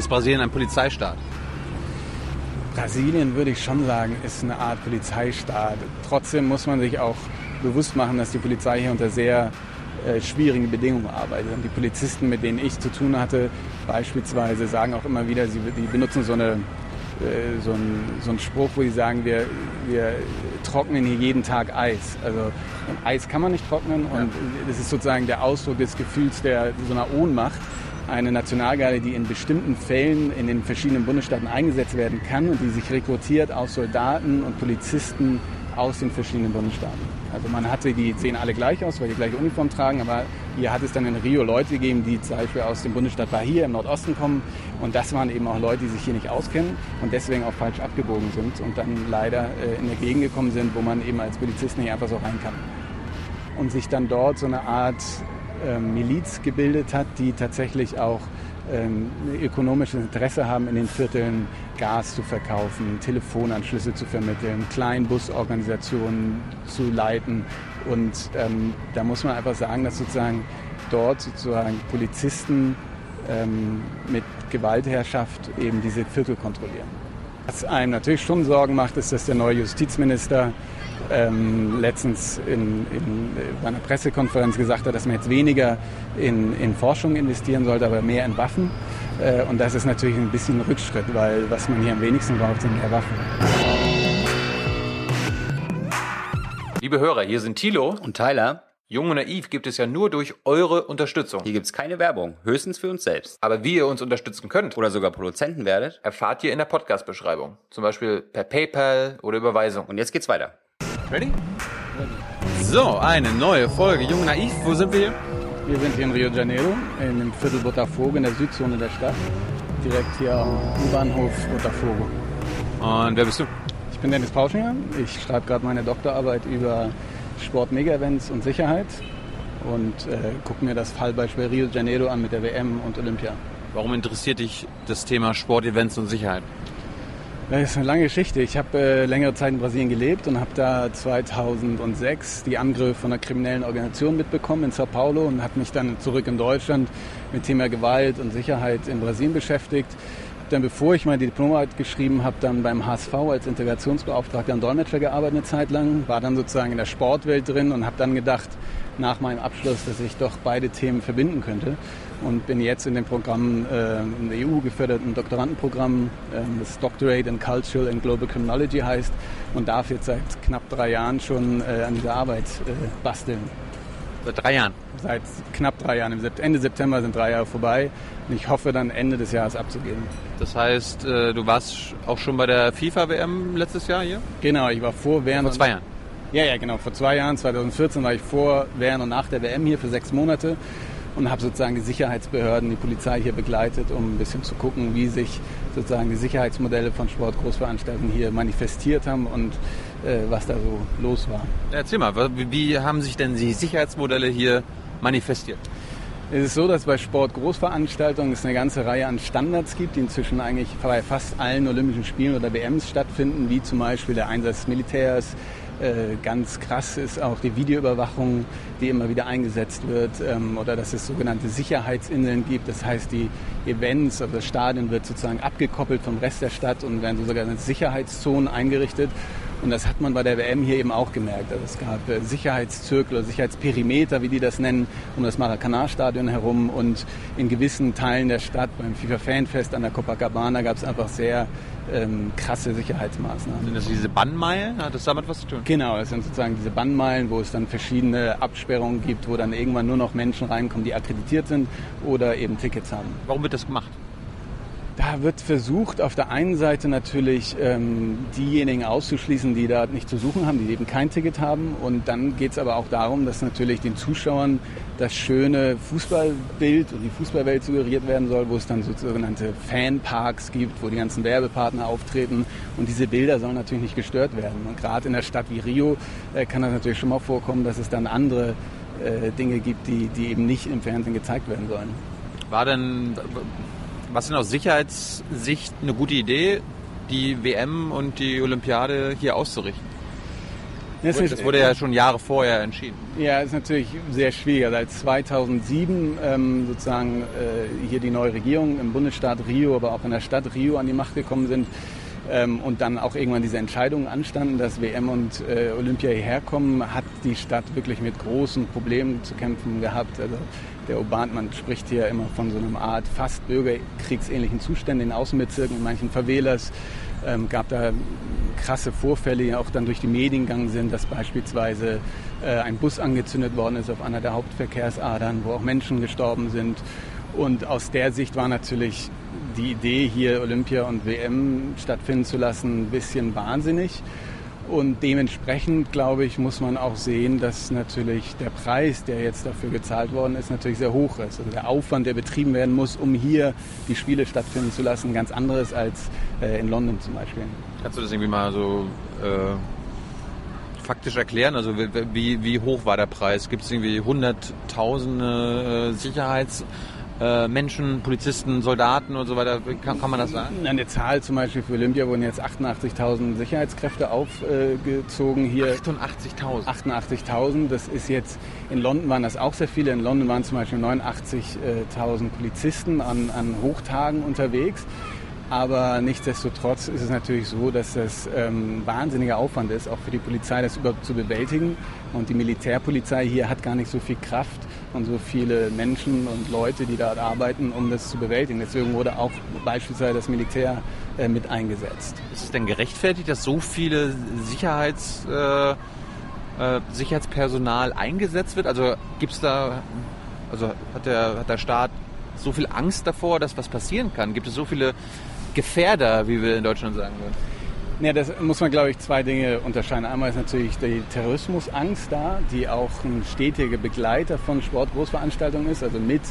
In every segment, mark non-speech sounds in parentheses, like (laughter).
Ist Brasilien ein Polizeistaat? Brasilien, würde ich schon sagen, ist eine Art Polizeistaat. Trotzdem muss man sich auch bewusst machen, dass die Polizei hier unter sehr äh, schwierigen Bedingungen arbeitet. Und die Polizisten, mit denen ich zu tun hatte, beispielsweise sagen auch immer wieder, sie die benutzen so, eine, äh, so, einen, so einen Spruch, wo sie sagen, wir, wir trocknen hier jeden Tag Eis. Also Eis kann man nicht trocknen und das ist sozusagen der Ausdruck des Gefühls der so einer Ohnmacht eine Nationalgarde, die in bestimmten Fällen in den verschiedenen Bundesstaaten eingesetzt werden kann und die sich rekrutiert aus Soldaten und Polizisten aus den verschiedenen Bundesstaaten. Also man hatte, die sehen alle gleich aus, weil die gleiche Uniform tragen, aber hier hat es dann in Rio Leute gegeben, die zum Beispiel aus dem Bundesstaat Bahia im Nordosten kommen und das waren eben auch Leute, die sich hier nicht auskennen und deswegen auch falsch abgebogen sind und dann leider äh, in der Gegend gekommen sind, wo man eben als Polizist nicht einfach so rein kann. Und sich dann dort so eine Art Miliz gebildet hat, die tatsächlich auch ähm, ökonomisches Interesse haben, in den Vierteln Gas zu verkaufen, Telefonanschlüsse zu vermitteln, Kleinbusorganisationen zu leiten. Und ähm, da muss man einfach sagen, dass sozusagen dort sozusagen Polizisten ähm, mit Gewaltherrschaft eben diese Viertel kontrollieren. Was einem natürlich schon Sorgen macht, ist, dass der neue Justizminister ähm, letztens in, in, bei einer Pressekonferenz gesagt hat, dass man jetzt weniger in, in Forschung investieren sollte, aber mehr in Waffen. Äh, und das ist natürlich ein bisschen ein Rückschritt, weil was man hier am wenigsten braucht, sind mehr Waffen. Liebe Hörer, hier sind Thilo und Tyler. Jung und Naiv gibt es ja nur durch eure Unterstützung. Hier gibt es keine Werbung, höchstens für uns selbst. Aber wie ihr uns unterstützen könnt oder sogar Produzenten werdet, erfahrt ihr in der Podcast-Beschreibung. Zum Beispiel per PayPal oder Überweisung. Und jetzt geht's weiter. Ready? So, eine neue Folge Jung Naiv. Wo sind wir? Wir sind hier in Rio de Janeiro, in dem Viertel Botafogo, in der Südzone der Stadt. Direkt hier am U-Bahnhof Botafogo. Und wer bist du? Ich bin Dennis Pauschinger. Ich schreibe gerade meine Doktorarbeit über Sport-Mega-Events und Sicherheit und äh, gucke mir das Fallbeispiel Rio de Janeiro an mit der WM und Olympia. Warum interessiert dich das Thema Sport-Events und Sicherheit? Das ist eine lange Geschichte. Ich habe äh, längere Zeit in Brasilien gelebt und habe da 2006 die Angriffe von einer kriminellen Organisation mitbekommen in Sao Paulo und habe mich dann zurück in Deutschland mit Thema Gewalt und Sicherheit in Brasilien beschäftigt. Dann, bevor ich meine Diplomarbeit geschrieben habe, dann beim HSV als Integrationsbeauftragter und Dolmetscher gearbeitet eine Zeit lang, war dann sozusagen in der Sportwelt drin und habe dann gedacht, nach meinem Abschluss, dass ich doch beide Themen verbinden könnte und bin jetzt in dem Programm, äh, im EU-geförderten Doktorandenprogramm, äh, das Doctorate in Cultural and Global Criminology heißt und darf jetzt seit knapp drei Jahren schon äh, an dieser Arbeit äh, basteln. Seit drei Jahren? Seit knapp drei Jahren. Ende September sind drei Jahre vorbei und ich hoffe dann Ende des Jahres abzugeben. Das heißt, äh, du warst auch schon bei der FIFA-WM letztes Jahr hier? Genau, ich war vor, während... Vor zwei Jahren? Ja, ja, genau. Vor zwei Jahren, 2014, war ich vor, während und nach der WM hier für sechs Monate und habe sozusagen die Sicherheitsbehörden, die Polizei hier begleitet, um ein bisschen zu gucken, wie sich sozusagen die Sicherheitsmodelle von Sportgroßveranstaltungen hier manifestiert haben und äh, was da so los war. Erzähl mal, wie haben sich denn die Sicherheitsmodelle hier manifestiert? Es ist so, dass bei Sportgroßveranstaltungen es eine ganze Reihe an Standards gibt, die inzwischen eigentlich bei fast allen Olympischen Spielen oder WMs stattfinden, wie zum Beispiel der Einsatz des Militärs, äh, ganz krass ist auch die Videoüberwachung, die immer wieder eingesetzt wird, ähm, oder dass es sogenannte Sicherheitsinseln gibt. Das heißt, die Events, also das Stadion wird sozusagen abgekoppelt vom Rest der Stadt und werden sogenannte Sicherheitszonen eingerichtet. Und das hat man bei der WM hier eben auch gemerkt. Also es gab äh, Sicherheitszirkel oder Sicherheitsperimeter, wie die das nennen, um das Maracanã-Stadion herum. Und in gewissen Teilen der Stadt, beim FIFA-Fanfest an der Copacabana, gab es einfach sehr ähm, krasse Sicherheitsmaßnahmen. Sind das diese Bannmeilen? Hat das damit was zu tun? Genau, das sind sozusagen diese Bannmeilen, wo es dann verschiedene Absperrungen gibt, wo dann irgendwann nur noch Menschen reinkommen, die akkreditiert sind oder eben Tickets haben. Warum wird das gemacht? Da wird versucht, auf der einen Seite natürlich ähm, diejenigen auszuschließen, die da nicht zu suchen haben, die eben kein Ticket haben. Und dann geht es aber auch darum, dass natürlich den Zuschauern das schöne Fußballbild und die Fußballwelt suggeriert werden soll, wo es dann so sogenannte Fanparks gibt, wo die ganzen Werbepartner auftreten. Und diese Bilder sollen natürlich nicht gestört werden. Und gerade in einer Stadt wie Rio äh, kann das natürlich schon mal vorkommen, dass es dann andere äh, Dinge gibt, die, die eben nicht im Fernsehen gezeigt werden sollen. War denn was denn aus Sicherheitssicht eine gute Idee, die WM und die Olympiade hier auszurichten? Das, das wurde ja schon Jahre vorher entschieden. Ja, ist natürlich sehr schwierig. Also als 2007 ähm, sozusagen äh, hier die neue Regierung im Bundesstaat Rio, aber auch in der Stadt Rio an die Macht gekommen sind, ähm, und dann auch irgendwann diese Entscheidungen anstanden, dass WM und äh, Olympia hierher kommen, hat die Stadt wirklich mit großen Problemen zu kämpfen gehabt. Also der man spricht hier immer von so einer Art fast bürgerkriegsähnlichen Zuständen in Außenbezirken, in manchen Favelas. Ähm, gab da krasse Vorfälle, die auch dann durch die Medien gegangen sind, dass beispielsweise äh, ein Bus angezündet worden ist auf einer der Hauptverkehrsadern, wo auch Menschen gestorben sind. Und aus der Sicht war natürlich die Idee, hier Olympia und WM stattfinden zu lassen, ein bisschen wahnsinnig. Und dementsprechend, glaube ich, muss man auch sehen, dass natürlich der Preis, der jetzt dafür gezahlt worden ist, natürlich sehr hoch ist. Also der Aufwand, der betrieben werden muss, um hier die Spiele stattfinden zu lassen, ganz anderes als äh, in London zum Beispiel. Kannst du das irgendwie mal so äh, faktisch erklären? Also wie, wie hoch war der Preis? Gibt es irgendwie hunderttausende äh, Sicherheits- äh, Menschen, Polizisten, Soldaten und so weiter? Kann, kann man das sagen? Eine Zahl zum Beispiel für Olympia wurden jetzt 88.000 Sicherheitskräfte aufgezogen hier. 88.000? 88.000. Das ist jetzt, in London waren das auch sehr viele. In London waren zum Beispiel 89.000 Polizisten an, an Hochtagen unterwegs. Aber nichtsdestotrotz ist es natürlich so, dass das ähm, wahnsinniger Aufwand ist, auch für die Polizei, das überhaupt zu bewältigen. Und die Militärpolizei hier hat gar nicht so viel Kraft und so viele Menschen und Leute, die dort arbeiten, um das zu bewältigen. Deswegen wurde auch beispielsweise das Militär äh, mit eingesetzt. Ist es denn gerechtfertigt, dass so viele Sicherheits, äh, äh, Sicherheitspersonal eingesetzt wird? Also gibt es da, also hat der, hat der Staat so viel Angst davor, dass was passieren kann? Gibt es so viele Gefährder, wie wir in Deutschland sagen würden? Ja, das muss man, glaube ich, zwei Dinge unterscheiden. Einmal ist natürlich die Terrorismusangst da, die auch ein stetiger Begleiter von Sportgroßveranstaltungen ist. Also mit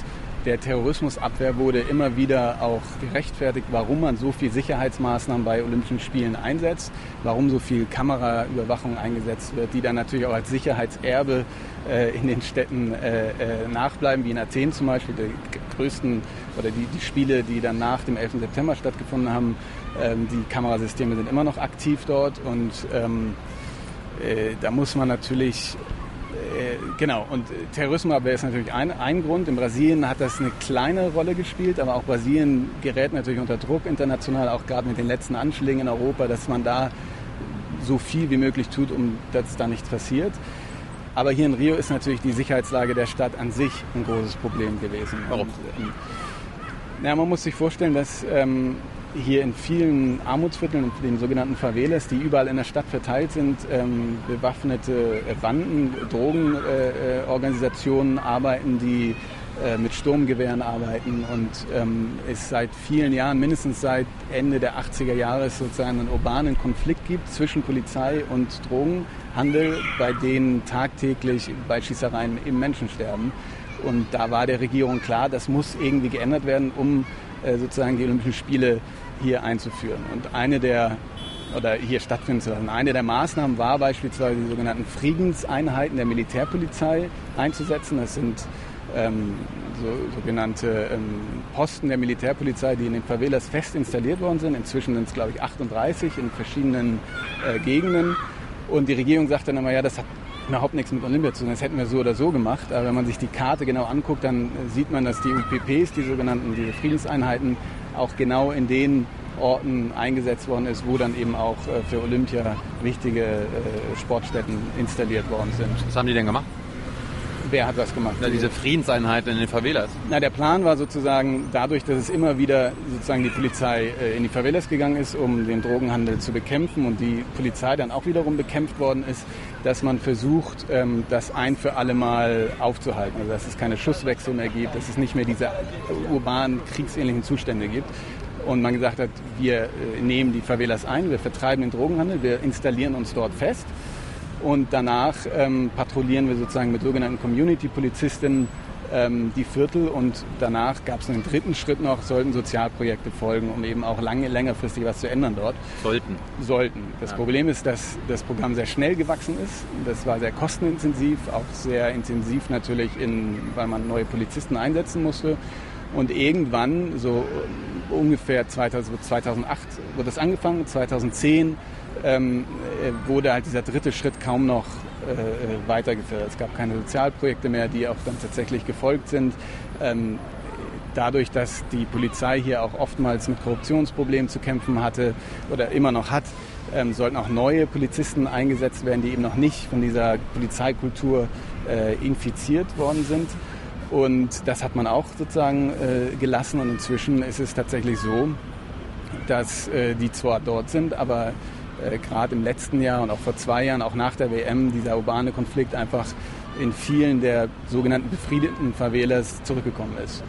der Terrorismusabwehr wurde immer wieder auch gerechtfertigt, warum man so viel Sicherheitsmaßnahmen bei Olympischen Spielen einsetzt, warum so viel Kameraüberwachung eingesetzt wird, die dann natürlich auch als Sicherheitserbe äh, in den Städten äh, äh, nachbleiben, wie in Athen zum Beispiel, die größten oder die, die Spiele, die dann nach dem 11. September stattgefunden haben. Ähm, die Kamerasysteme sind immer noch aktiv dort und ähm, äh, da muss man natürlich äh, genau, und Terrorismusabwehr ist natürlich ein, ein Grund. In Brasilien hat das eine kleine Rolle gespielt, aber auch Brasilien gerät natürlich unter Druck international, auch gerade mit den letzten Anschlägen in Europa, dass man da so viel wie möglich tut, um dass da nichts passiert. Aber hier in Rio ist natürlich die Sicherheitslage der Stadt an sich ein großes Problem gewesen. Warum? Und, ähm, ja, man muss sich vorstellen, dass ähm, hier in vielen Armutsvierteln, den sogenannten Favelas, die überall in der Stadt verteilt sind, ähm, bewaffnete Banden, Drogenorganisationen äh, arbeiten, die äh, mit Sturmgewehren arbeiten und ähm, es seit vielen Jahren, mindestens seit Ende der 80er Jahre, sozusagen einen urbanen Konflikt gibt zwischen Polizei und Drogenhandel, bei denen tagtäglich bei Schießereien eben Menschen sterben. Und da war der Regierung klar, das muss irgendwie geändert werden, um sozusagen die Olympischen Spiele hier einzuführen. Und eine der oder hier stattfinden zu lassen. Eine der Maßnahmen war beispielsweise die sogenannten Friedenseinheiten der Militärpolizei einzusetzen. Das sind ähm, so, sogenannte ähm, Posten der Militärpolizei, die in den Favelas fest installiert worden sind. Inzwischen sind es, glaube ich, 38 in verschiedenen äh, Gegenden. Und die Regierung sagt dann immer, ja, das hat überhaupt nichts mit Olympia zu tun. Das hätten wir so oder so gemacht. Aber wenn man sich die Karte genau anguckt, dann sieht man, dass die UPPs, die sogenannten diese Friedenseinheiten, auch genau in den Orten eingesetzt worden ist, wo dann eben auch äh, für Olympia wichtige äh, Sportstätten installiert worden sind. Was haben die denn gemacht? Wer hat was gemacht? Na, diese Friedenseinheiten in den Favelas. Na, der Plan war sozusagen, dadurch, dass es immer wieder sozusagen die Polizei äh, in die Favelas gegangen ist, um den Drogenhandel zu bekämpfen und die Polizei dann auch wiederum bekämpft worden ist, dass man versucht, ähm, das ein für alle Mal aufzuhalten. Also dass es keine Schusswechsel mehr gibt, dass es nicht mehr diese urbanen, kriegsähnlichen Zustände gibt. Und man gesagt hat, wir äh, nehmen die Favelas ein, wir vertreiben den Drogenhandel, wir installieren uns dort fest und danach ähm, patrouillieren wir sozusagen mit sogenannten Community-Polizistinnen ähm, die Viertel und danach gab es einen dritten Schritt noch, sollten Sozialprojekte folgen, um eben auch lange, längerfristig was zu ändern dort. Sollten. Sollten. Das ja. Problem ist, dass das Programm sehr schnell gewachsen ist. Das war sehr kostenintensiv, auch sehr intensiv natürlich, in, weil man neue Polizisten einsetzen musste. Und irgendwann, so ungefähr 2000, 2008 wurde das angefangen, 2010 ähm, äh, wurde halt dieser dritte Schritt kaum noch äh, äh, weitergeführt. Es gab keine Sozialprojekte mehr, die auch dann tatsächlich gefolgt sind. Ähm, dadurch, dass die Polizei hier auch oftmals mit Korruptionsproblemen zu kämpfen hatte oder immer noch hat, ähm, sollten auch neue Polizisten eingesetzt werden, die eben noch nicht von dieser Polizeikultur äh, infiziert worden sind. Und das hat man auch sozusagen äh, gelassen und inzwischen ist es tatsächlich so, dass äh, die zwar dort sind, aber äh, gerade im letzten Jahr und auch vor zwei Jahren, auch nach der WM, dieser urbane Konflikt einfach in vielen der sogenannten befriedeten Favelas zurückgekommen ist.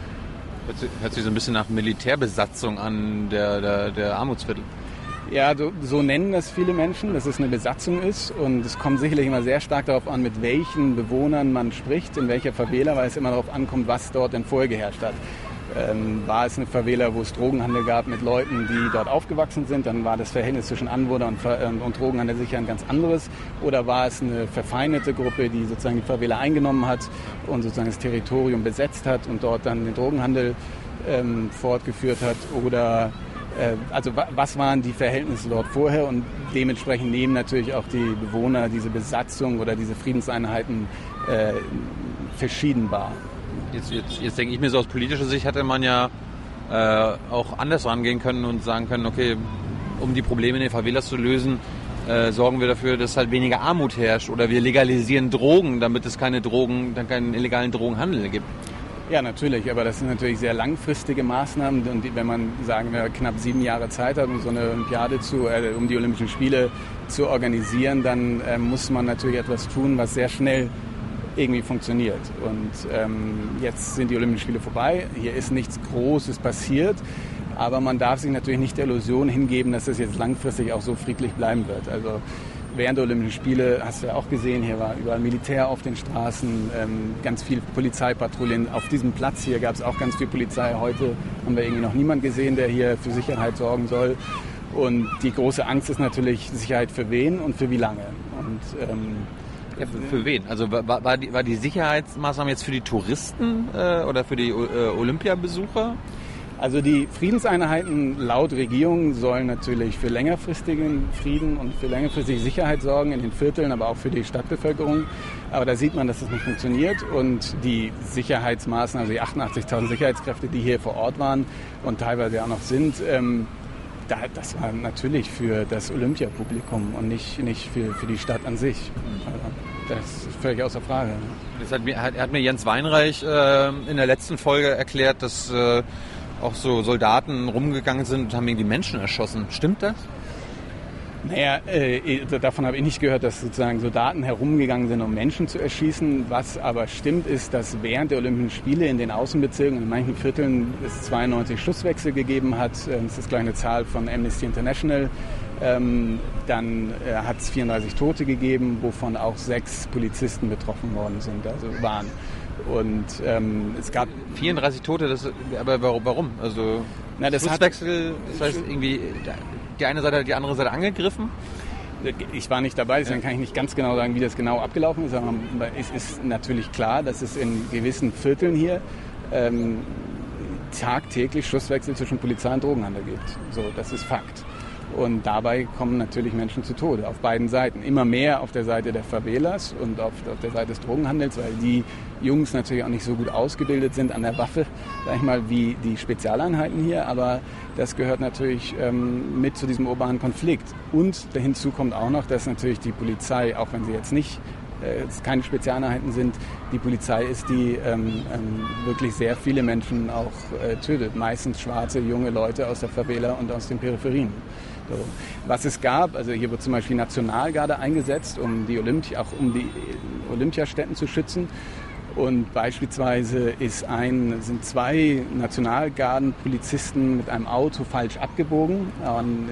Hört sich, hört sich so ein bisschen nach Militärbesatzung an der, der, der Armutsviertel. Ja, so, so, nennen das viele Menschen, dass es eine Besatzung ist. Und es kommt sicherlich immer sehr stark darauf an, mit welchen Bewohnern man spricht, in welcher Favela, weil es immer darauf ankommt, was dort denn vorher geherrscht hat. Ähm, war es eine Favela, wo es Drogenhandel gab mit Leuten, die dort aufgewachsen sind, dann war das Verhältnis zwischen Anwohner und, ähm, und Drogenhandel sicher ein ganz anderes. Oder war es eine verfeindete Gruppe, die sozusagen die Favela eingenommen hat und sozusagen das Territorium besetzt hat und dort dann den Drogenhandel ähm, fortgeführt hat? Oder äh, also was waren die Verhältnisse dort vorher und dementsprechend nehmen natürlich auch die Bewohner diese Besatzung oder diese Friedenseinheiten äh, verschieden wahr. Jetzt, jetzt, jetzt denke ich mir so aus politischer Sicht hätte man ja äh, auch anders rangehen können und sagen können, okay, um die Probleme in den Favelas zu lösen, äh, sorgen wir dafür, dass halt weniger Armut herrscht oder wir legalisieren Drogen, damit es keine Drogen, dann keinen illegalen Drogenhandel gibt. Ja, natürlich, aber das sind natürlich sehr langfristige Maßnahmen und wenn man sagen wir knapp sieben Jahre Zeit hat, um so eine Olympiade zu, äh, um die Olympischen Spiele zu organisieren, dann äh, muss man natürlich etwas tun, was sehr schnell irgendwie funktioniert. Und ähm, jetzt sind die Olympischen Spiele vorbei. Hier ist nichts Großes passiert. Aber man darf sich natürlich nicht der Illusion hingeben, dass das jetzt langfristig auch so friedlich bleiben wird. Also während der Olympischen Spiele hast du ja auch gesehen, hier war überall Militär auf den Straßen, ähm, ganz viel Polizeipatrouillen. Auf diesem Platz hier gab es auch ganz viel Polizei. Heute haben wir irgendwie noch niemand gesehen, der hier für Sicherheit sorgen soll. Und die große Angst ist natürlich Sicherheit für wen und für wie lange. Und ähm, ja, für, für, wen? Also war, war, die, war die Sicherheitsmaßnahme jetzt für die Touristen äh, oder für die äh, Olympiabesucher? Also die Friedenseinheiten laut Regierung sollen natürlich für längerfristigen Frieden und für längerfristige Sicherheit sorgen in den Vierteln, aber auch für die Stadtbevölkerung. Aber da sieht man, dass das nicht funktioniert und die Sicherheitsmaßnahmen, also die 88.000 Sicherheitskräfte, die hier vor Ort waren und teilweise auch noch sind, ähm, das war natürlich für das Olympiapublikum und nicht, nicht für, für die Stadt an sich. Das ist völlig außer Frage. Das hat mir, hat, hat mir Jens Weinreich äh, in der letzten Folge erklärt, dass äh, auch so Soldaten rumgegangen sind und haben irgendwie Menschen erschossen. Stimmt das? Naja, äh, davon habe ich nicht gehört, dass sozusagen Soldaten herumgegangen sind, um Menschen zu erschießen. Was aber stimmt, ist, dass während der Olympischen Spiele in den Außenbezirken, in manchen Vierteln, es 92 Schusswechsel gegeben hat. Ähm, das ist gleich eine Zahl von Amnesty International. Ähm, dann äh, hat es 34 Tote gegeben, wovon auch sechs Polizisten betroffen worden sind, also waren. Und ähm, es gab 34 Tote, das, aber warum? Also Na, das Schusswechsel, das heißt irgendwie die eine Seite hat die andere Seite angegriffen? Ich war nicht dabei, deswegen kann ich nicht ganz genau sagen, wie das genau abgelaufen ist. Aber es ist natürlich klar, dass es in gewissen Vierteln hier ähm, tagtäglich Schusswechsel zwischen Polizei und Drogenhandel gibt. So, das ist Fakt. Und dabei kommen natürlich Menschen zu Tode auf beiden Seiten. Immer mehr auf der Seite der Favelas und auf, auf, der Seite des Drogenhandels, weil die Jungs natürlich auch nicht so gut ausgebildet sind an der Waffe, sag ich mal, wie die Spezialeinheiten hier. Aber das gehört natürlich ähm, mit zu diesem urbanen Konflikt. Und hinzu kommt auch noch, dass natürlich die Polizei, auch wenn sie jetzt nicht äh, keine Spezialeinheiten sind, die Polizei ist, die ähm, ähm, wirklich sehr viele Menschen auch äh, tötet. Meistens schwarze, junge Leute aus der Favela und aus den Peripherien. So. Was es gab, also hier wird zum Beispiel Nationalgarde eingesetzt, um die Olympi auch um die Olympiastätten zu schützen. Und beispielsweise ein, sind zwei Nationalgardenpolizisten mit einem Auto falsch abgebogen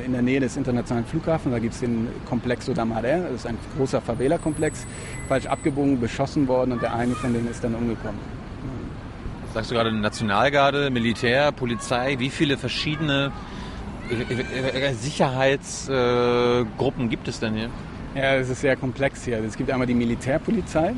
in der Nähe des internationalen Flughafens. Da gibt es den Complexo da Maré, das ist ein großer Favela-Komplex, falsch abgebogen, beschossen worden und der eine von denen ist dann umgekommen. Sagst du gerade Nationalgarde, Militär, Polizei, wie viele verschiedene Sicherheitsgruppen gibt es denn hier? Ja, es ist sehr komplex hier. Es gibt einmal die Militärpolizei,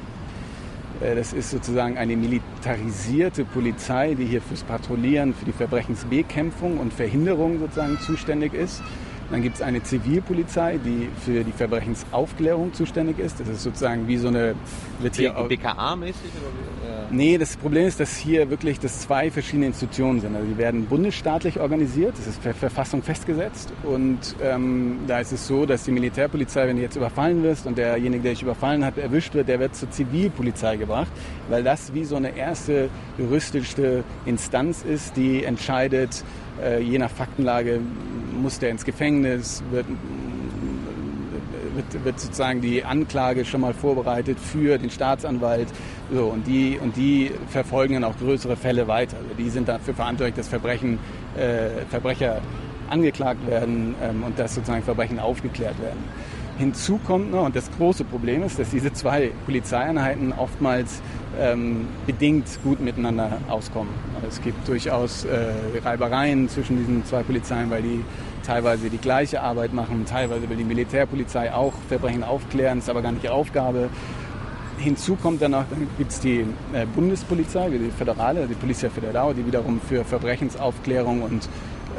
Äh, das ist sozusagen eine militarisierte Polizei, die hier fürs Patrouillieren, für die Verbrechensbekämpfung und Verhinderung sozusagen zuständig ist. Dann gibt es eine Zivilpolizei, die für die Verbrechensaufklärung zuständig ist. Das ist sozusagen wie so eine... Wird hier BKA-mäßig? Nee, das Problem ist, dass hier wirklich das zwei verschiedene Institutionen sind. Also die werden bundesstaatlich organisiert, das ist per Verfassung festgesetzt. Und ähm, da ist es so, dass die Militärpolizei, wenn du jetzt überfallen wirst und derjenige, der dich überfallen hat, erwischt wird, der wird zur Zivilpolizei gebracht, weil das wie so eine erste juristische Instanz ist, die entscheidet, je nach Faktenlage muss der ins Gefängnis, wird, wird, wird, sozusagen die Anklage schon mal vorbereitet für den Staatsanwalt. So, und, die, und die verfolgen dann auch größere Fälle weiter. Also die sind dafür verantwortlich, dass Verbrechen, äh, Verbrecher angeklagt werden ähm, und dass sozusagen Verbrechen aufgeklärt werden. Hinzu kommt noch, und das große Problem ist, dass diese zwei Polizeieinheiten oftmals ähm, bedingt gut miteinander auskommen. Also es gibt durchaus äh, Reibereien zwischen diesen zwei Polizeien, weil die teilweise die gleiche Arbeit machen, teilweise will die Militärpolizei auch Verbrechen aufklären, ist aber gar nicht ihre Aufgabe. Hinzu kommt dann noch, gibt es die äh, Bundespolizei, die Föderale, die Polizia Federal, die wiederum für Verbrechensaufklärung und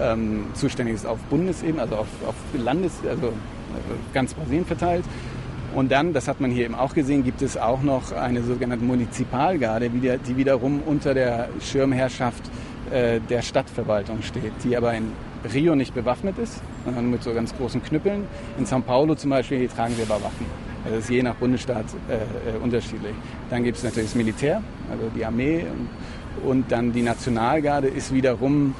ähm, zuständig ist auf Bundesebene, also auf, auf Landes-, also ganz Brasilien verteilt. Und dann, das hat man hier eben auch gesehen, gibt es auch noch eine sogenannte Munizipalgarde, die wiederum unter der Schirmherrschaft äh, der Stadtverwaltung steht, die aber in Rio nicht bewaffnet ist, sondern mit so ganz großen Knüppeln. In São Paulo zum Beispiel, die tragen sie aber Waffen. Also das ist je nach Bundesstaat äh, äh, unterschiedlich. Dann gibt es natürlich das Militär, also die Armee und, und dann die Nationalgarde ist wiederum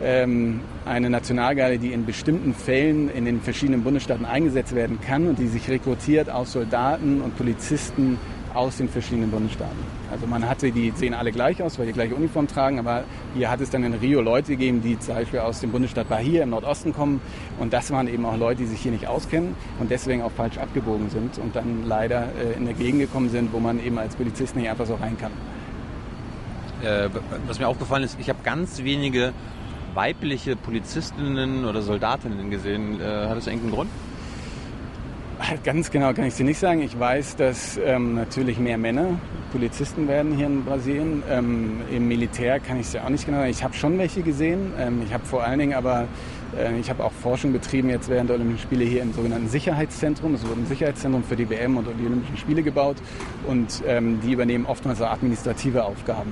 eine Nationalgarde, die in bestimmten Fällen in den verschiedenen Bundesstaaten eingesetzt werden kann und die sich rekrutiert aus Soldaten und Polizisten aus den verschiedenen Bundesstaaten. Also man hatte, die sehen alle gleich aus, weil die gleiche Uniform tragen, aber hier hat es dann in Rio Leute gegeben, die zum Beispiel aus dem Bundesstaat Bahia im Nordosten kommen und das waren eben auch Leute, die sich hier nicht auskennen und deswegen auch falsch abgebogen sind und dann leider äh, in der Gegend gekommen sind, wo man eben als Polizist nicht einfach so rein kann. Äh, was mir aufgefallen ist, ich habe ganz wenige weibliche Polizistinnen oder Soldatinnen gesehen. Äh, hat das irgendeinen Grund? Ganz genau kann ich dir nicht sagen. Ich weiß, dass ähm, natürlich mehr Männer Polizisten werden hier in Brasilien. Ähm, Im Militär kann ich es ja auch nicht genau sagen. Ich habe schon welche gesehen. Ähm, ich habe vor allen Dingen aber, ich habe auch Forschung betrieben jetzt während der Olympischen Spiele hier im sogenannten Sicherheitszentrum. Es wurde ein Sicherheitszentrum für die WM und die Olympischen Spiele gebaut und ähm, die übernehmen oftmals auch administrative Aufgaben.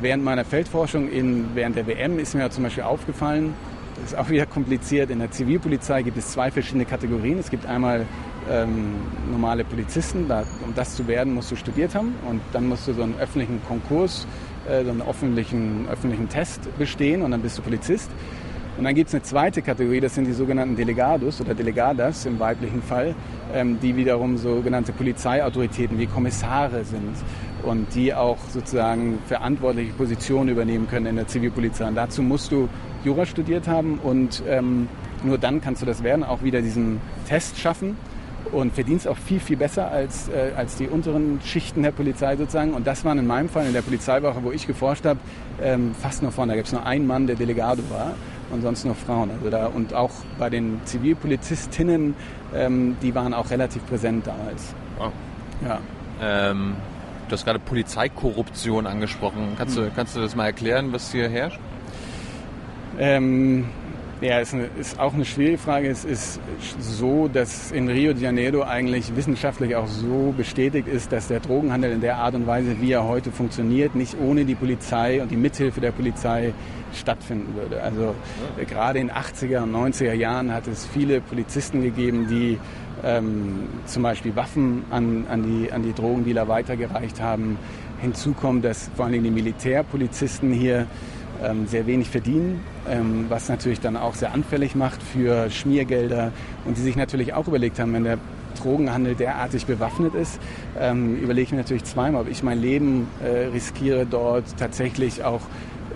Während meiner Feldforschung in, während der WM ist mir zum Beispiel aufgefallen, das ist auch wieder kompliziert. In der Zivilpolizei gibt es zwei verschiedene Kategorien. Es gibt einmal ähm, normale Polizisten. Da, um das zu werden, musst du studiert haben und dann musst du so einen öffentlichen Konkurs, äh, so einen öffentlichen, öffentlichen Test bestehen und dann bist du Polizist. Und dann gibt es eine zweite Kategorie, das sind die sogenannten Delegados oder Delegadas im weiblichen Fall, ähm, die wiederum sogenannte Polizeiautoritäten wie Kommissare sind und die auch sozusagen verantwortliche Positionen übernehmen können in der Zivilpolizei. Und dazu musst du Jura studiert haben und ähm, nur dann kannst du das werden, auch wieder diesen Test schaffen und verdienst auch viel, viel besser als, äh, als die unteren Schichten der Polizei sozusagen. Und das waren in meinem Fall in der Polizeiwache, wo ich geforscht habe, ähm, fast nur vorne. Da gibt es nur einen Mann, der Delegado war und sonst nur Frauen. Also da, und auch bei den Zivilpolizistinnen, ähm, die waren auch relativ präsent damals. Wow. Ja. Ähm, du hast gerade Polizeikorruption angesprochen. Kannst, hm. du, kannst du das mal erklären, was hier herrscht? Ähm, ja, ist, eine, ist auch eine schwierige Frage. Es ist so, dass in Rio de Janeiro eigentlich wissenschaftlich auch so bestätigt ist, dass der Drogenhandel in der Art und Weise, wie er heute funktioniert, nicht ohne die Polizei und die Mithilfe der Polizei stattfinden würde. Also ja. gerade in 80er und 90er Jahren hat es viele Polizisten gegeben, die ähm, zum Beispiel Waffen an, an, die, an die Drogendealer weitergereicht haben. Hinzu kommt, dass vor allem die Militärpolizisten hier ähm, sehr wenig verdienen, ähm, was natürlich dann auch sehr anfällig macht für Schmiergelder und die sich natürlich auch überlegt haben, wenn der Drogenhandel derartig bewaffnet ist, ähm, überlege ich mir natürlich zweimal, ob ich mein Leben äh, riskiere, dort tatsächlich auch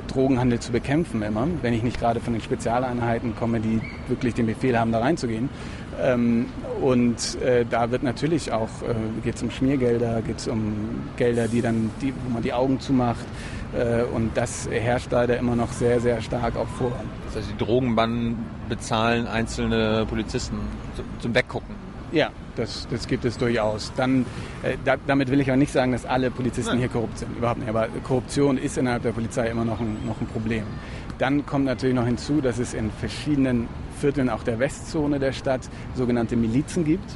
Drogenhandel zu bekämpfen immer, wenn ich nicht gerade von den Spezialeinheiten komme, die wirklich den Befehl haben, da reinzugehen. Ähm, und äh, da wird natürlich auch, äh, geht es um Schmiergelder, geht es um Gelder, die dann, die, wo man die Augen zumacht. Äh, und das herrscht leider immer noch sehr, sehr stark auch vor. Das heißt, die Drogenbanden bezahlen einzelne Polizisten zum Weggucken. Ja, das, das gibt es durchaus. Dann, äh, da, damit will ich auch nicht sagen, dass alle Polizisten Nein. hier korrupt sind. Überhaupt nicht. Aber Korruption ist innerhalb der Polizei immer noch ein, noch ein Problem. Dann kommt natürlich noch hinzu, dass es in verschiedenen Vierteln auch der Westzone der Stadt sogenannte Milizen gibt.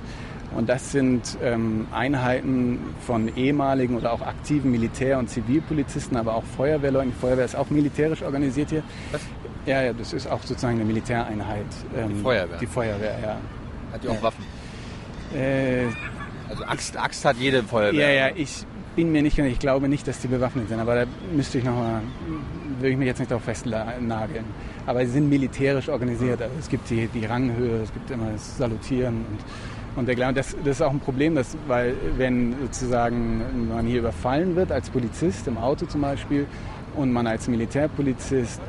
Und das sind ähm, Einheiten von ehemaligen oder auch aktiven Militär- und Zivilpolizisten, aber auch Feuerwehrleuten. Die Feuerwehr ist auch militärisch organisiert hier. Was? Ja, ja, das ist auch sozusagen eine Militäreinheit. Ähm, die Feuerwehr? Die Feuerwehr, ja. Hat die auch ja. Waffen? Äh, also Axt, Axt hat jede Feuerwehr. Ja, ja, ich bin mir nicht, ich glaube nicht, dass die bewaffnet sind, aber da müsste ich nochmal, würde ich mich jetzt nicht darauf festnageln. Aber sie sind militärisch organisiert. Also es gibt die, die Ranghöhe, es gibt immer das Salutieren und und der das, das ist auch ein Problem, dass, weil wenn sozusagen man hier überfallen wird als Polizist, im Auto zum Beispiel, und man als Militärpolizist,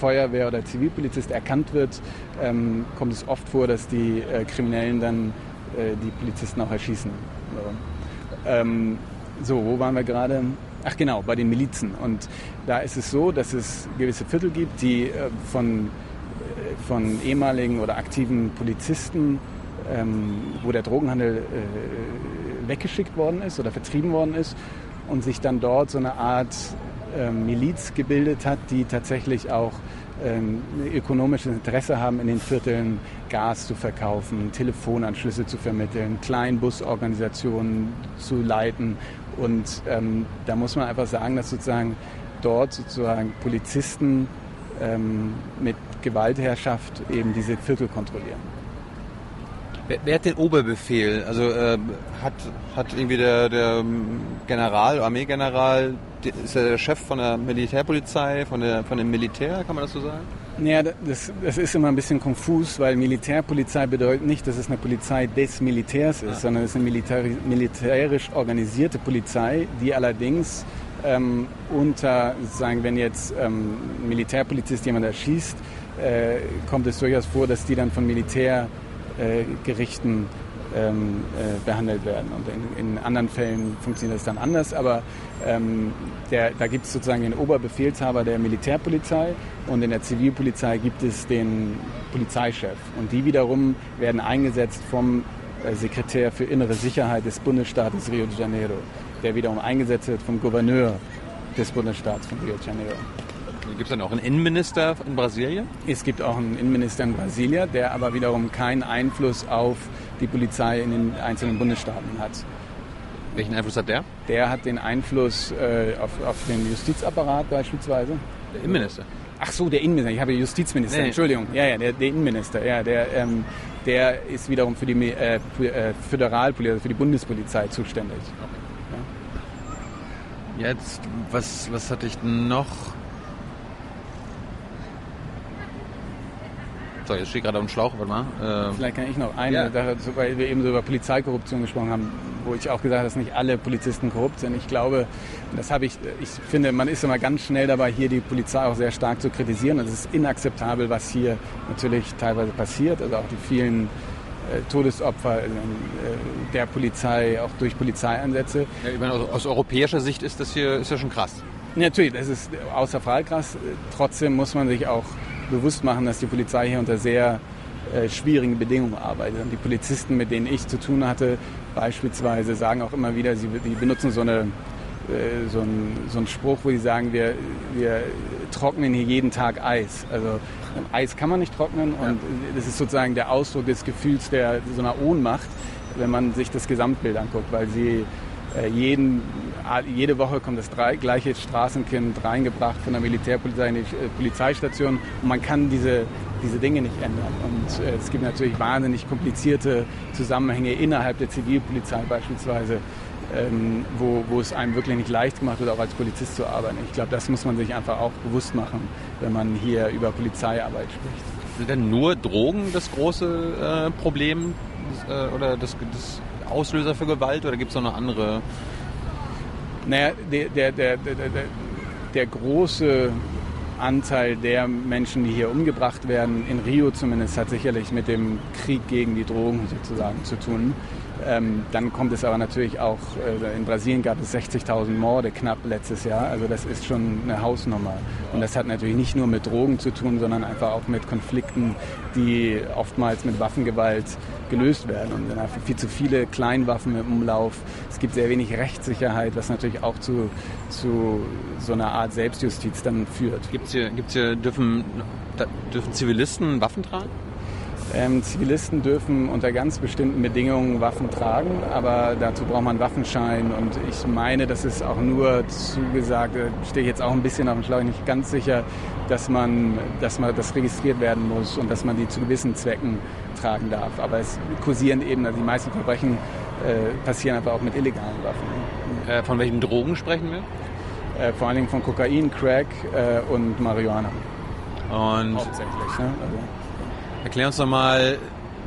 Feuerwehr oder Zivilpolizist erkannt wird, ähm, kommt es oft vor, dass die äh, Kriminellen dann äh, die Polizisten auch erschießen. So. Ähm, so, wo waren wir gerade? Ach genau, bei den Milizen. Und da ist es so, dass es gewisse Viertel gibt, die äh, von, äh, von ehemaligen oder aktiven Polizisten ähm, wo der Drogenhandel äh, weggeschickt worden ist oder vertrieben worden ist und sich dann dort so eine Art ähm, Miliz gebildet hat, die tatsächlich auch ähm, ökonomisches Interesse haben, in den Vierteln Gas zu verkaufen, Telefonanschlüsse zu vermitteln, Kleinbusorganisationen zu leiten. Und ähm, da muss man einfach sagen, dass sozusagen dort sozusagen Polizisten ähm, mit Gewaltherrschaft eben diese Viertel kontrollieren. Wer, wer, hat den Oberbefehl? Also äh, hat, hat irgendwie der, der General, Armeegeneral, ist er der Chef von der Militärpolizei, von, der, von dem Militär, kann man das so sagen? Ja, das, das ist immer ein bisschen konfus, weil Militärpolizei bedeutet nicht, dass es eine Polizei des Militärs ist, ah. sondern es ist eine militär, militärisch organisierte Polizei, die allerdings ähm, unter, sagen, wenn jetzt ähm, Militärpolizist jemand erschießt, äh, kommt es durchaus vor, dass die dann von Militär Gerichten ähm, äh, behandelt werden. Und in, in, anderen Fällen funktioniert das dann anders, aber ähm, der, da gibt es sozusagen den Oberbefehlshaber der Militärpolizei und in der Zivilpolizei gibt es den Polizeichef. Und die wiederum werden eingesetzt vom äh, Sekretär für innere Sicherheit des Bundesstaates Rio de Janeiro, der wiederum eingesetzt wird vom Gouverneur des Bundesstaats von Rio de Janeiro. Gibt es dann auch einen Innenminister in Brasilien? Es gibt auch einen Innenminister in Brasilien, der aber wiederum keinen Einfluss auf die Polizei in den einzelnen Bundesstaaten hat. Welchen Einfluss hat der? Der hat den Einfluss äh, auf, auf, den Justizapparat beispielsweise. Der Innenminister? Ach so, der Innenminister. Ich habe Justizminister. Nee. Entschuldigung. Ja, ja, der, der Innenminister. Ja, der, ähm, der ist wiederum für die äh, äh Föderalpolizei, also für die Bundespolizei zuständig. Okay. Ja. Jetzt, was, was hatte ich noch? So, jetzt steht gerade auf dem Schlauch, warte mal. Äh, Vielleicht kann ich noch eine ja. Sache, weil wir eben so über Polizeikorruption gesprochen haben, wo ich auch gesagt habe, dass nicht alle Polizisten korrupt sind. Ich glaube, das habe ich, ich finde, man ist immer ganz schnell dabei, hier die Polizei auch sehr stark zu kritisieren. Es ist inakzeptabel, was hier natürlich teilweise passiert. Also auch die vielen äh, Todesopfer äh, der Polizei, auch durch Polizeieinsätze. Ja, meine, aus, aus, europäischer Sicht ist das hier ist ja schon krass. Natürlich, das ist außer Frage krass. Trotzdem muss man sich auch bewusst machen, dass die Polizei hier unter sehr äh, schwierigen Bedingungen arbeitet. Und die Polizisten, mit denen ich zu tun hatte, beispielsweise sagen auch immer wieder, sie die benutzen so, eine, äh, so, einen, so einen Spruch, wo sie sagen, wir, wir trocknen hier jeden Tag Eis. Also Eis kann man nicht trocknen und das ist sozusagen der Ausdruck des Gefühls der so einer Ohnmacht, wenn man sich das Gesamtbild anguckt, weil sie äh, jeden jede Woche kommt das gleiche Straßenkind reingebracht von der Militärpolizei in die äh, Polizeistation und man kann diese, diese Dinge nicht ändern. Und äh, es gibt natürlich wahnsinnig komplizierte Zusammenhänge innerhalb der Zivilpolizei beispielsweise, ähm, wo, wo es einem wirklich nicht leicht gemacht wird, auch als Polizist zu arbeiten. Ich glaube, das muss man sich einfach auch bewusst machen, wenn man hier über Polizeiarbeit spricht. Sind denn nur Drogen das große äh, Problem äh, oder das, das Auslöser für Gewalt oder gibt es noch eine andere naja, der, der, der, der, große Anteil der Menschen, die hier umgebracht werden, in Rio zumindest, hat sicherlich mit dem Krieg gegen die Drogen sozusagen zu tun. Ähm, dann kommt es aber natürlich auch, äh, in Brasilien gab es 60.000 Morde knapp letztes Jahr. Also das ist schon eine Hausnummer. Und das hat natürlich nicht nur mit Drogen zu tun, sondern einfach auch mit Konflikten, die oftmals mit Waffengewalt gelöst werden. Und dann einfach viel zu viele Kleinwaffen im Umlauf. Es gibt sehr wenig Rechtssicherheit, was natürlich auch zu, zu so einer Art Selbstjustiz dann führt. Gibt's hier, gibt's hier dürfen, dürfen Zivilisten Waffen tragen? Ähm, Zivilisten dürfen unter ganz bestimmten Bedingungen Waffen tragen, aber dazu braucht man einen Waffenschein und ich meine, das ist auch nur zugesagt, da stehe ich jetzt auch ein bisschen auf dem Schlauch, nicht ganz sicher, dass man, dass man das registriert werden muss und dass man die zu gewissen Zwecken tragen darf. Aber es kursieren eben, also die meisten Verbrechen äh, passieren einfach auch mit illegalen Waffen. Äh, von welchen Drogen sprechen wir? Äh, vor allen Dingen von Kokain, Crack äh, und Marihuana. Und Hauptsächlich. Ne? Also, Erklär uns doch mal,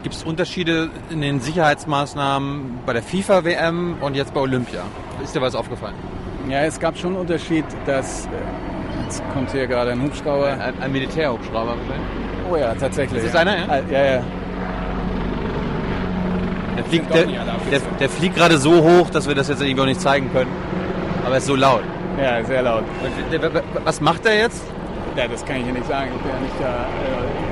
gibt es Unterschiede in den Sicherheitsmaßnahmen bei der FIFA-WM und jetzt bei Olympia? Ist dir was aufgefallen? Ja, es gab schon einen Unterschied, dass. Jetzt kommt hier gerade ein Hubschrauber. Ein, ein Militärhubschrauber. Oh ja, tatsächlich. Ist das einer, ja? Ja, ja. Der fliegt, der, der, der fliegt gerade so hoch, dass wir das jetzt irgendwie auch nicht zeigen können. Aber er ist so laut. Ja, sehr laut. Was macht er jetzt? Ja, das kann ich hier nicht sagen. Ich bin ja nicht da. Äh,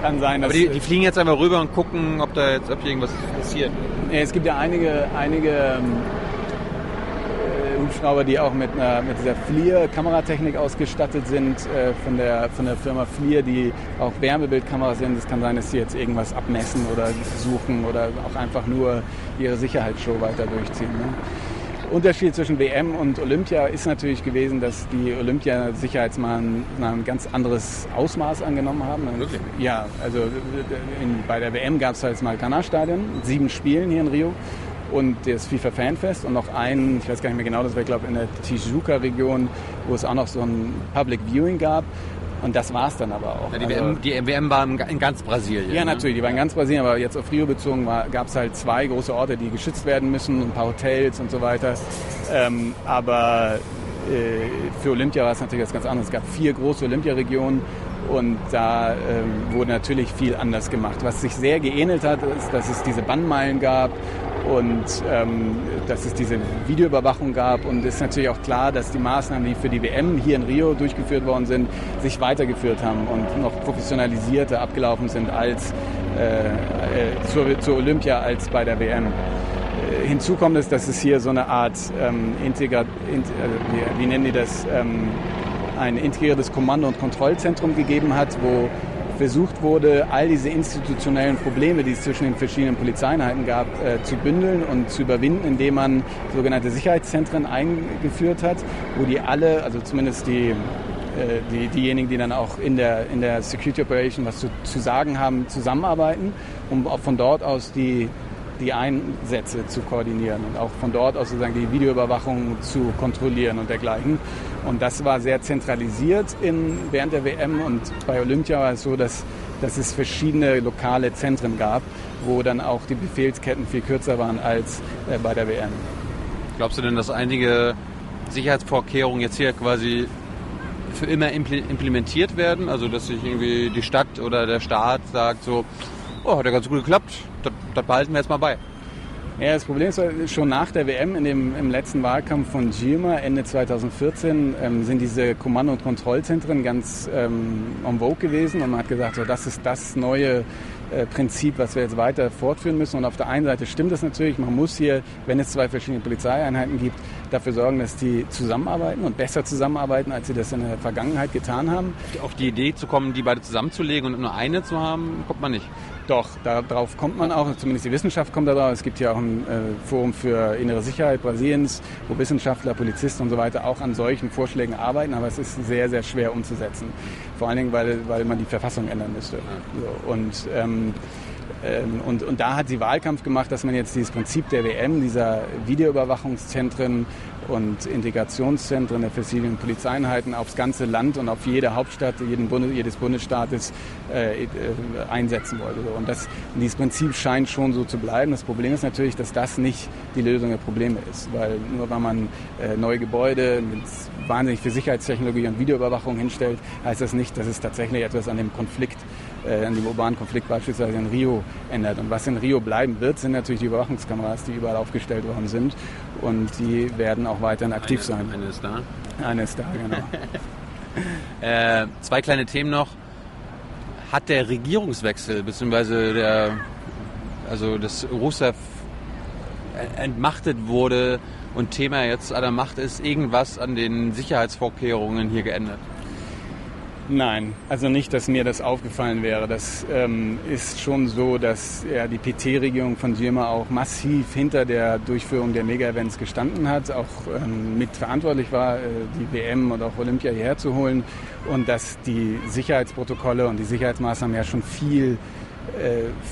kann sein, dass. Aber die, die, fliegen jetzt einmal rüber und gucken, ob da jetzt ob hier irgendwas passiert. Es gibt ja einige, einige ähm, Hubschrauber, die auch mit, einer, mit dieser FLIR-Kameratechnik ausgestattet sind, äh, von, der, von der Firma FLIR, die auch Wärmebildkameras sind. Es kann sein, dass sie jetzt irgendwas abmessen oder suchen oder auch einfach nur ihre Sicherheitsshow weiter durchziehen. Ne? Unterschied zwischen WM und Olympia ist natürlich gewesen, dass die Olympia-Sicherheitsmaßnahmen ein ganz anderes Ausmaß angenommen haben. Wirklich? Ja, also in, bei der WM gab es halt das Maracanã-Stadion, sieben Spielen hier in Rio und das FIFA Fanfest und noch einen, ich weiß gar nicht mehr genau, das war glaube in der Tijuca-Region, wo es auch noch so ein Public Viewing gab. Und das war es dann aber auch. Ja, die, also, WM, die WM war in ganz Brasilien. Ja, ne? natürlich, die war in ganz Brasilien, aber jetzt auf Rio bezogen gab es halt zwei große Orte, die geschützt werden müssen, ein paar Hotels und so weiter. Ähm, aber äh, für Olympia war es natürlich was ganz anderes. Es gab vier große Olympiaregionen und da ähm, wurde natürlich viel anders gemacht. Was sich sehr geähnelt hat, ist, dass es diese Bannmeilen gab und ähm, dass es diese Videoüberwachung gab. Und es ist natürlich auch klar, dass die Maßnahmen, die für die WM hier in Rio durchgeführt worden sind, sich weitergeführt haben und noch professionalisierter abgelaufen sind als äh, äh, zur, zur Olympia als bei der WM. Äh, hinzu kommt es, dass es hier so eine Art ähm, Integrat, in, äh, wie, wie, nennen die das, ähm, ein integriertes Kommando- und Kontrollzentrum gegeben hat, wo versucht wurde, all diese institutionellen Probleme, die es zwischen den verschiedenen Polizeieinheiten gab, äh, zu bündeln und zu überwinden, indem man sogenannte Sicherheitszentren eingeführt hat, wo die alle, also zumindest die, äh, die, diejenigen, die dann auch in der, in der Security Operation was zu, zu sagen haben, zusammenarbeiten, um auch von dort aus die die Einsätze zu koordinieren und auch von dort aus sozusagen die Videoüberwachung zu kontrollieren und dergleichen. Und das war sehr zentralisiert in, während der WM und bei Olympia war es so, dass, dass es verschiedene lokale Zentren gab, wo dann auch die Befehlsketten viel kürzer waren als äh, bei der WM. Glaubst du denn, dass einige Sicherheitsvorkehrungen jetzt hier quasi für immer implementiert werden? Also dass sich irgendwie die Stadt oder der Staat sagt so, oh, hat ja ganz gut geklappt, das, das behalten wir jetzt mal bei. Ja, das Problem ist, schon nach der WM, in dem, im letzten Wahlkampf von Gilma Ende 2014, ähm, sind diese Kommando- und Kontrollzentren ganz ähm, en vogue gewesen und man hat gesagt, so, das ist das neue äh, Prinzip, was wir jetzt weiter fortführen müssen. Und auf der einen Seite stimmt das natürlich, man muss hier, wenn es zwei verschiedene Polizeieinheiten gibt, dafür sorgen, dass die zusammenarbeiten und besser zusammenarbeiten, als sie das in der Vergangenheit getan haben. Auf die Idee zu kommen, die beide zusammenzulegen und nur eine zu haben, kommt man nicht. Doch, darauf kommt man auch, zumindest die Wissenschaft kommt darauf. Es gibt ja auch ein äh, Forum für innere Sicherheit Brasiliens, wo Wissenschaftler, Polizisten und so weiter auch an solchen Vorschlägen arbeiten, aber es ist sehr, sehr schwer umzusetzen. Vor allen Dingen, weil, weil man die Verfassung ändern müsste. So, und ähm, und, und da hat sie Wahlkampf gemacht, dass man jetzt dieses Prinzip der WM, dieser Videoüberwachungszentren und Integrationszentren der verschiedenen Polizeieinheiten aufs ganze Land und auf jede Hauptstadt jeden Bundes, jedes Bundesstaates äh, äh, einsetzen wollte. Und das, dieses Prinzip scheint schon so zu bleiben. Das Problem ist natürlich, dass das nicht die Lösung der Probleme ist, weil nur weil man äh, neue Gebäude mit wahnsinnig viel Sicherheitstechnologie und Videoüberwachung hinstellt, heißt das nicht, dass es tatsächlich etwas an dem Konflikt, äh, an dem urbanen Konflikt beispielsweise in Rio ändert. Und was in Rio bleiben wird, sind natürlich die Überwachungskameras, die überall aufgestellt worden sind. Und die werden auch weiterhin aktiv eine, sein. Eine ist da. Eine ist da, genau. (laughs) äh, zwei kleine Themen noch. Hat der Regierungswechsel, beziehungsweise der, also dass Rusev entmachtet wurde und Thema jetzt an der Macht ist, irgendwas an den Sicherheitsvorkehrungen hier geändert? Nein, also nicht, dass mir das aufgefallen wäre. Das ähm, ist schon so, dass ja, die PT-Regierung von Dilma auch massiv hinter der Durchführung der Mega-Events gestanden hat, auch ähm, mitverantwortlich war, äh, die WM und auch Olympia hierher zu holen und dass die Sicherheitsprotokolle und die Sicherheitsmaßnahmen ja schon viel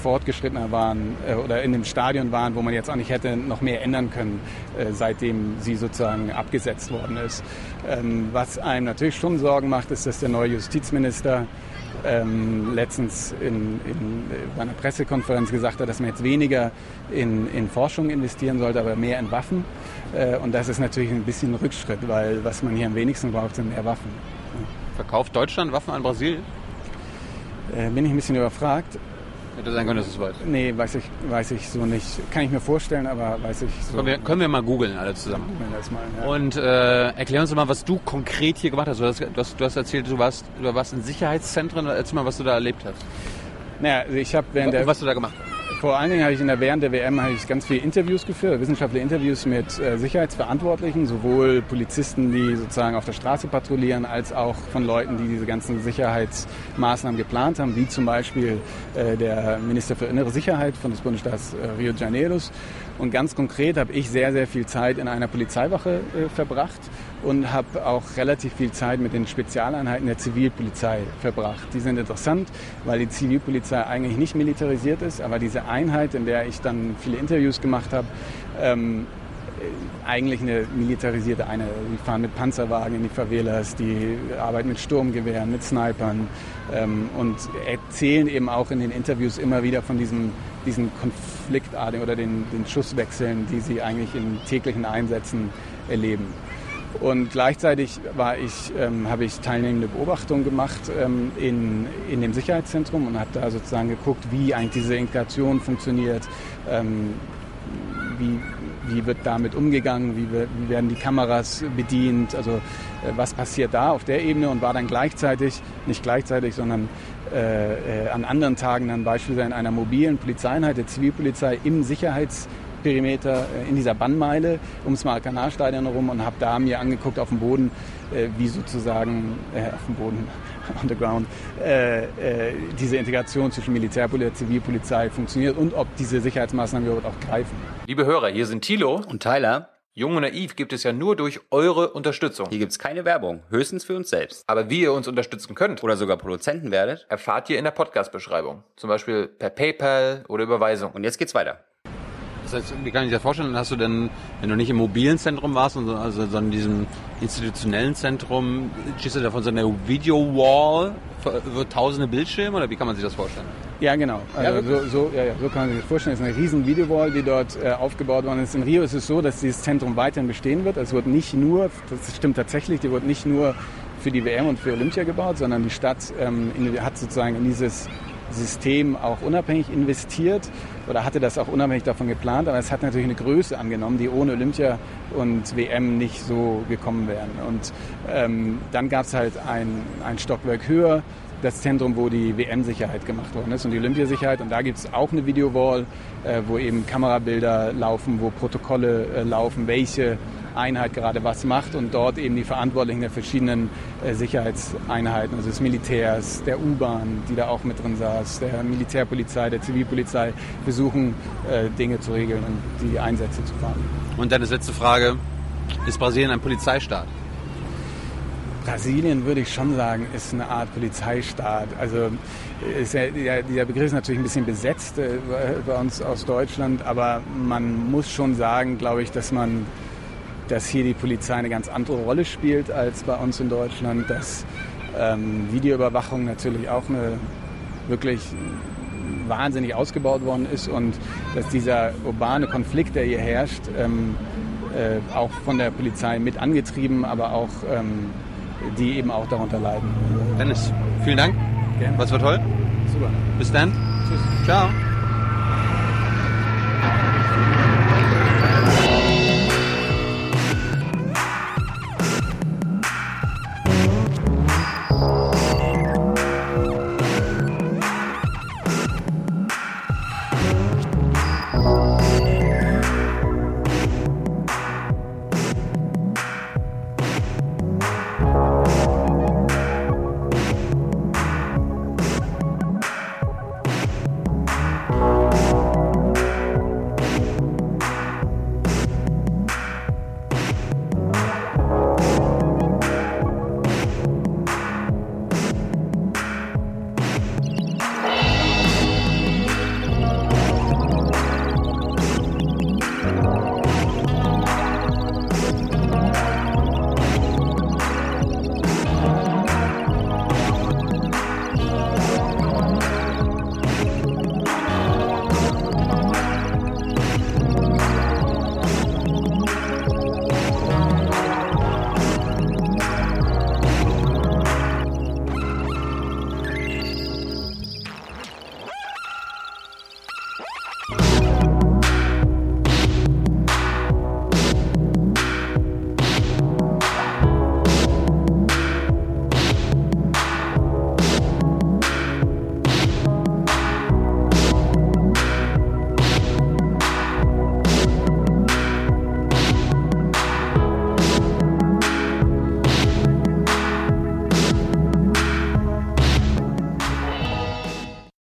fortgeschrittener waren äh, oder in dem Stadion waren, wo man jetzt auch nicht hätte noch mehr ändern können, äh, seitdem sie sozusagen abgesetzt worden ist. Ähm, was einem natürlich schon Sorgen macht, ist, dass der neue Justizminister ähm, letztens in, in, bei einer Pressekonferenz gesagt hat, dass man jetzt weniger in, in Forschung investieren sollte, aber mehr in Waffen. Äh, und das ist natürlich ein bisschen ein Rückschritt, weil was man hier am wenigsten braucht, sind mehr Waffen. Verkauft Deutschland Waffen an Brasilien? Äh, bin ich ein bisschen überfragt. Hätte sein können, dass es weiß. Nee, weiß ich, weiß ich so nicht. Kann ich mir vorstellen, aber weiß ich so. Können wir, können wir mal googeln, alle zusammen. Googeln das mal, ja. Und äh, erklär uns doch mal, was du konkret hier gemacht hast. Du hast, du hast, du hast erzählt, du warst, du warst in Sicherheitszentren. Erzähl mal, was du da erlebt hast. Naja, also ich habe während Und der, was du da gemacht hast. Vor allen Dingen habe ich in der während der WM habe ich ganz viele Interviews geführt, wissenschaftliche Interviews mit äh, Sicherheitsverantwortlichen, sowohl Polizisten, die sozusagen auf der Straße patrouillieren, als auch von Leuten, die diese ganzen Sicherheitsmaßnahmen geplant haben, wie zum Beispiel äh, der Minister für innere Sicherheit von des Bundesstaats äh, Rio de Janeiro. Und ganz konkret habe ich sehr, sehr viel Zeit in einer Polizeiwache äh, verbracht und habe auch relativ viel Zeit mit den Spezialeinheiten der Zivilpolizei verbracht. Die sind interessant, weil die Zivilpolizei eigentlich nicht militarisiert ist, aber diese Einheit, in der ich dann viele Interviews gemacht habe, ähm, eigentlich eine militarisierte Einheit. Die fahren mit Panzerwagen in die Favelas, die arbeiten mit Sturmgewehren, mit Snipern ähm, und erzählen eben auch in den Interviews immer wieder von diesem, diesen Konfliktarten oder den, den Schusswechseln, die sie eigentlich in täglichen Einsätzen erleben. Und gleichzeitig ich, ähm, habe ich teilnehmende Beobachtungen gemacht ähm, in, in dem Sicherheitszentrum und habe da sozusagen geguckt, wie eigentlich diese Integration funktioniert, ähm, wie, wie wird damit umgegangen, wie, wir- wie werden die Kameras bedient, also äh, was passiert da auf der Ebene und war dann gleichzeitig, nicht gleichzeitig, sondern äh, äh, an anderen Tagen dann beispielsweise in einer mobilen Polizeieinheit der Zivilpolizei im Sicherheitsperimeter äh, in dieser Bannmeile ums Maracanã-Stadion herum und habe da mir angeguckt auf dem Boden, äh, wie sozusagen äh, auf dem Boden, (laughs) on the ground, äh, äh, diese Integration zwischen Militärpolizei und Zivilpolizei funktioniert und ob diese Sicherheitsmaßnahmen überhaupt auch greifen. Liebe Hörer, hier sind Thilo. Und Tyler, Jung und Naiv gibt es ja nur durch eure Unterstützung. hier gibt's keine Werbung, höchstens für uns selbst. Aber wie ihr uns unterstützen könnt, Oder sogar Produzenten werdet. erfahrt ihr in der Podcast-Beschreibung. Zum Beispiel per PayPal oder Überweisung. Und jetzt geht's weiter. Das heißt, wie kann ich dir das vorstellen? Hast du denn, wenn du nicht im mobilen Zentrum warst, sondern, also, sondern in diesem institutionellen Zentrum, stehst du da von so einer Video-Wall, wird tausende Bildschirme oder wie kann man sich das vorstellen? Ja, genau. Ja, Also so, so, ja, ja, so kann man sich das vorstellen. Es ist eine riesen Videowall, die dort äh, aufgebaut worden ist. In Rio ist es so, dass dieses Zentrum weiterhin bestehen wird. Es wird nicht nur, das stimmt tatsächlich, die wird nicht nur für die WM und für Olympia gebaut, sondern die Stadt ähm, in, hat sozusagen in dieses System auch unabhängig investiert oder hatte das auch unabhängig davon geplant, aber es hat natürlich eine Größe angenommen, die ohne Olympia und WM nicht so gekommen wären. Und ähm, dann gab es halt ein, ein Stockwerk höher, das Zentrum, wo die WM-Sicherheit gemacht worden ist und die Olympiasicherheit. Und da gibt es auch eine Videowall, äh, wo eben Kamerabilder laufen, wo Protokolle äh, laufen, welche Einheit gerade was macht und dort eben die Verantwortlichen der verschiedenen äh, Sicherheitseinheiten, also des Militärs, der U-Bahn, die da auch mit drin saß, der Militärpolizei, der Zivilpolizei, versuchen äh, Dinge zu regeln und die Einsätze zu fahren. Und dann die letzte Frage, ist Brasilien ein Polizeistaat? Brasilien würde ich schon sagen, ist eine Art Polizeistaat. Also ist ja, ja, dieser Begriff ist natürlich ein bisschen besetzt äh, bei uns aus Deutschland, aber man muss schon sagen, glaube ich, dass man, dass hier die Polizei eine ganz andere Rolle spielt als bei uns in Deutschland, dass ähm, Videoüberwachung natürlich auch eine wirklich wahnsinnig ausgebaut worden ist und dass dieser urbane Konflikt, der hier herrscht, ähm, äh, auch von der Polizei mit angetrieben, aber auch ähm, die eben auch darunter leiden. Dennis, vielen Dank. Gerne. Was war toll. Super. Bis dann. Tschüss. Ciao.